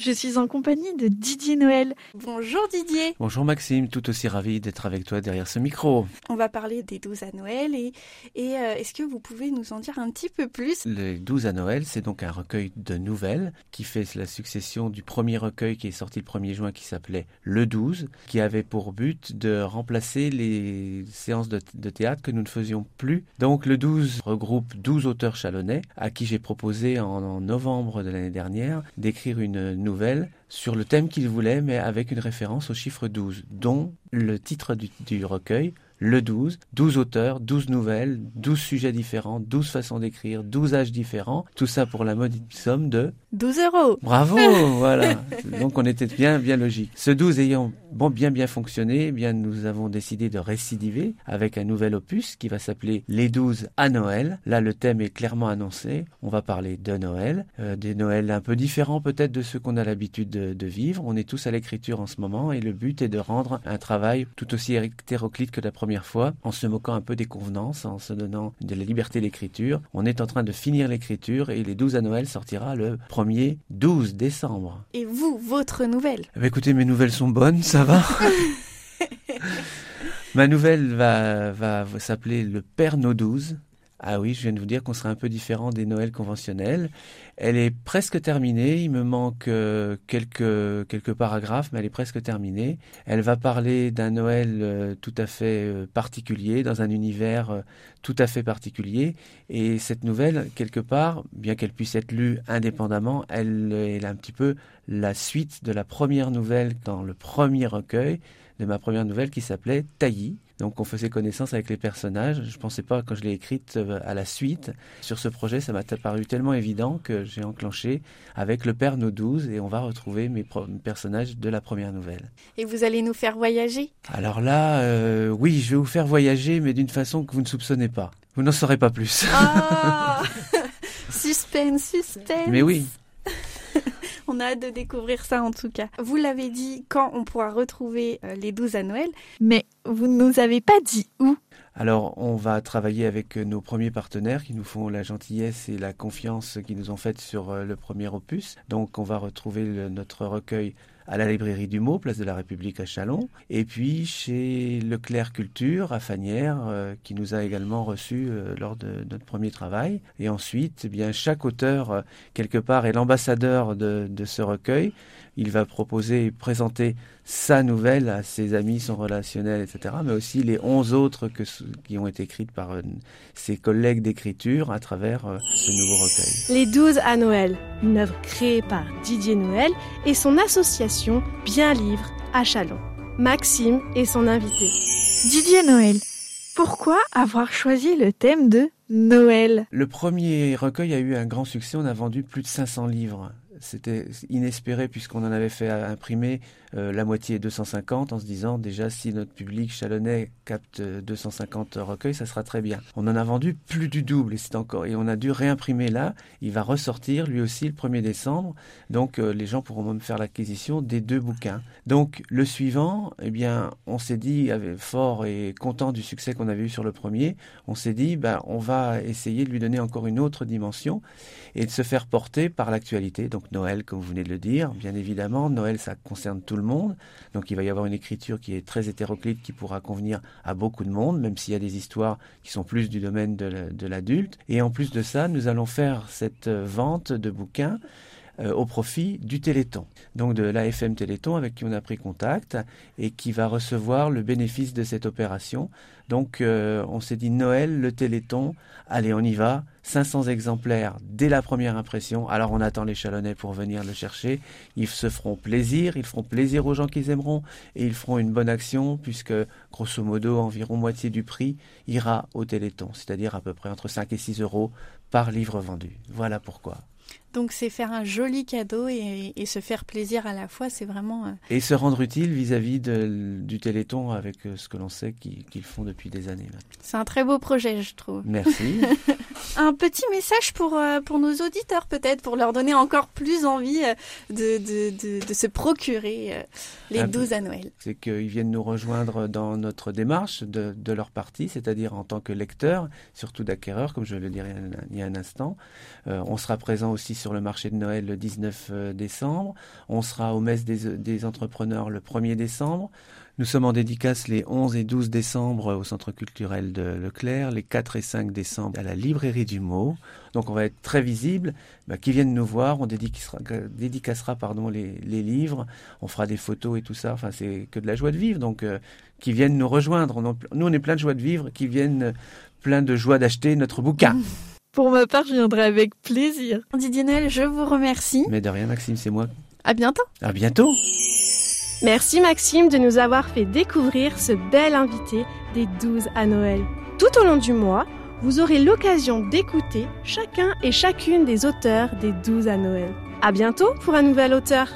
Je suis en compagnie de Didier Noël. Bonjour Didier. Bonjour Maxime, tout aussi ravi d'être avec toi derrière ce micro. On va parler des 12 à Noël et, et euh, est-ce que vous pouvez nous en dire un petit peu plus? Les 12 à Noël, c'est donc un recueil de nouvelles qui fait la succession du premier recueil qui est sorti le 1er juin qui s'appelait Le 12, qui avait pour but de remplacer les séances de, de théâtre que nous ne faisions plus. Donc le 12 regroupe 12 auteurs chalonnais à qui j'ai proposé en, en novembre de l'année dernière d'écrire une nouvelle sur le thème qu'il voulait, mais avec une référence au chiffre 12, dont le titre du recueil, le 12, 12 auteurs, 12 nouvelles, 12 sujets différents, 12 façons d'écrire, 12 âges différents, tout ça pour la modique somme de 12 euros. Bravo, voilà. Donc on était bien bien logique. Ce 12 ayant bon bien bien fonctionné, eh bien nous avons décidé de récidiver avec un nouvel opus qui va s'appeler Les 12 à Noël. Là le thème est clairement annoncé. On va parler de Noël, euh, des Noëls un peu différents peut-être de ceux qu'on a l'habitude de, de, vivre. On est tous à l'écriture en ce moment et le but est de rendre un travail tout aussi hétéroclite que la première fois, en se moquant un peu des convenances, en se donnant de la liberté d'écriture. On est en train de finir l'écriture et les 12 à Noël sortira le 1er 12 décembre. Et vous, votre nouvelle? Eh bien, Écoutez, mes nouvelles sont bonnes, ça va Ma nouvelle va, va, va s'appeler Le Père Nos 12. Ah oui, je viens de vous dire qu'on serait un peu différent des Noëls conventionnels. Elle est presque terminée. Il me manque euh, quelques quelques paragraphes, mais elle est presque terminée. Elle va parler d'un Noël euh, tout à fait euh, particulier, dans un univers tout à fait particulier. Et cette nouvelle, quelque part, bien qu'elle puisse être lue indépendamment, elle est un petit peu la suite de la première nouvelle dans le premier recueil de ma première nouvelle qui s'appelait Taillis. Donc on faisait connaissance avec les personnages. Je ne pensais pas quand je l'ai écrite à la suite. Sur ce projet, ça m'a paru tellement évident que j'ai enclenché avec le Père Nos 12 et on va retrouver mes personnages de la première nouvelle. Et vous allez nous faire voyager? Alors là, euh, oui, je vais vous faire voyager, mais d'une façon que vous ne soupçonnez pas. Vous n'en saurez pas plus. Oh suspense, suspense. Mais oui. On a hâte de découvrir ça en tout cas. Vous l'avez dit quand on pourra retrouver euh, les 12 à Noël, mais vous ne nous avez pas dit où. Alors, on va travailler avec nos premiers partenaires qui nous font la gentillesse et la confiance qu'ils nous ont faite sur le premier opus. Donc, on va retrouver notre recueil à la librairie du mot, place de la République à Chalon, et puis chez Leclerc Culture à Fanière, euh, qui nous a également reçus euh, lors de notre premier travail. Et ensuite, eh bien chaque auteur euh, quelque part est l'ambassadeur de, de, ce recueil. Il va proposer présenter sa nouvelle à ses amis, son relationnel, etc., mais aussi les onze autres que, qui ont été écrites par euh, ses collègues d'écriture à travers euh, ce nouveau recueil. Les 12 à Noël, une œuvre créée par Didier Noël et son association Bien Livre à Chalon. Maxime est son invité. Didier Noël, pourquoi avoir choisi le thème de Noël? Le premier recueil a eu un grand succès, on a vendu plus de 500 livres c'était inespéré puisqu'on en avait fait imprimer euh, la moitié 250 en se disant déjà si notre public chalonnais capte 250 recueils, ça sera très bien. On en a vendu plus du double et c'est encore et on a dû réimprimer là. Il va ressortir lui aussi le 1er décembre, donc euh, les gens pourront même faire l'acquisition des deux bouquins. Donc le suivant, eh bien, on s'est dit fort et content du succès qu'on avait eu sur le premier, on s'est dit ben on va essayer de lui donner encore une autre dimension et de se faire porter par l'actualité. Donc Noël, comme vous venez de le dire, bien évidemment, Noël, ça concerne tout le monde. Donc il va y avoir une écriture qui est très hétéroclite, qui pourra convenir à beaucoup de monde, même s'il y a des histoires qui sont plus du domaine de l'adulte. Et en plus de ça, nous allons faire cette vente de bouquins euh, au profit du Téléthon, donc de l'AFM Téléthon avec qui on a pris contact et qui va recevoir le bénéfice de cette opération. Donc euh, on s'est dit Noël, le Téléthon, allez on y va, 500 exemplaires dès la première impression. Alors on attend les Chalonnais pour venir le chercher. Ils se feront plaisir, ils feront plaisir aux gens qu'ils aimeront et ils feront une bonne action puisque grosso modo environ moitié du prix ira au Téléthon, c'est-à-dire à peu près entre 5 et 6 euros par livre vendu. Voilà pourquoi. Donc c'est faire un joli cadeau et, se faire plaisir à la fois, c'est vraiment... Euh, et se rendre utile vis-à-vis du Téléthon avec euh, ce que l'on sait qu'ils font depuis des années. C'est un très beau projet, je trouve. Merci. un petit message pour, euh, pour nos auditeurs peut-être, pour leur donner encore plus envie de, de, de, se procurer les 12 à Noël. C'est qu'ils viennent nous rejoindre dans notre démarche de, de leur partie, c'est-à-dire en tant que lecteur, surtout d'acquéreur, comme je le dirais il y a un instant. on sera présent aussi sur le marché de Noël le 19 euh, décembre. On sera au messe des, entrepreneurs le 1er décembre. Nous sommes en dédicace les 11 et 12 décembre au Centre culturel de Leclerc, les 4 et 5 décembre à la librairie du mot. Donc on va être très visible. Bah, qui viennent nous voir, on dédicacera, dédicacera pardon, les, livres, on fera des photos et tout ça. Enfin, c'est que de la joie de vivre. Donc euh, qui viennent nous rejoindre. nous, on est plein de joie de vivre, qui viennent plein de joie d'acheter notre bouquin. Pour ma part, je viendrai avec plaisir. Didier Noël, je vous remercie. Mais de rien, Maxime, c'est moi. À bientôt. À bientôt. Merci Maxime de nous avoir fait découvrir ce bel invité des 12 à Noël. Tout au long du mois, vous aurez l'occasion d'écouter chacun et chacune des auteurs des 12 à Noël. À bientôt pour un nouvel auteur.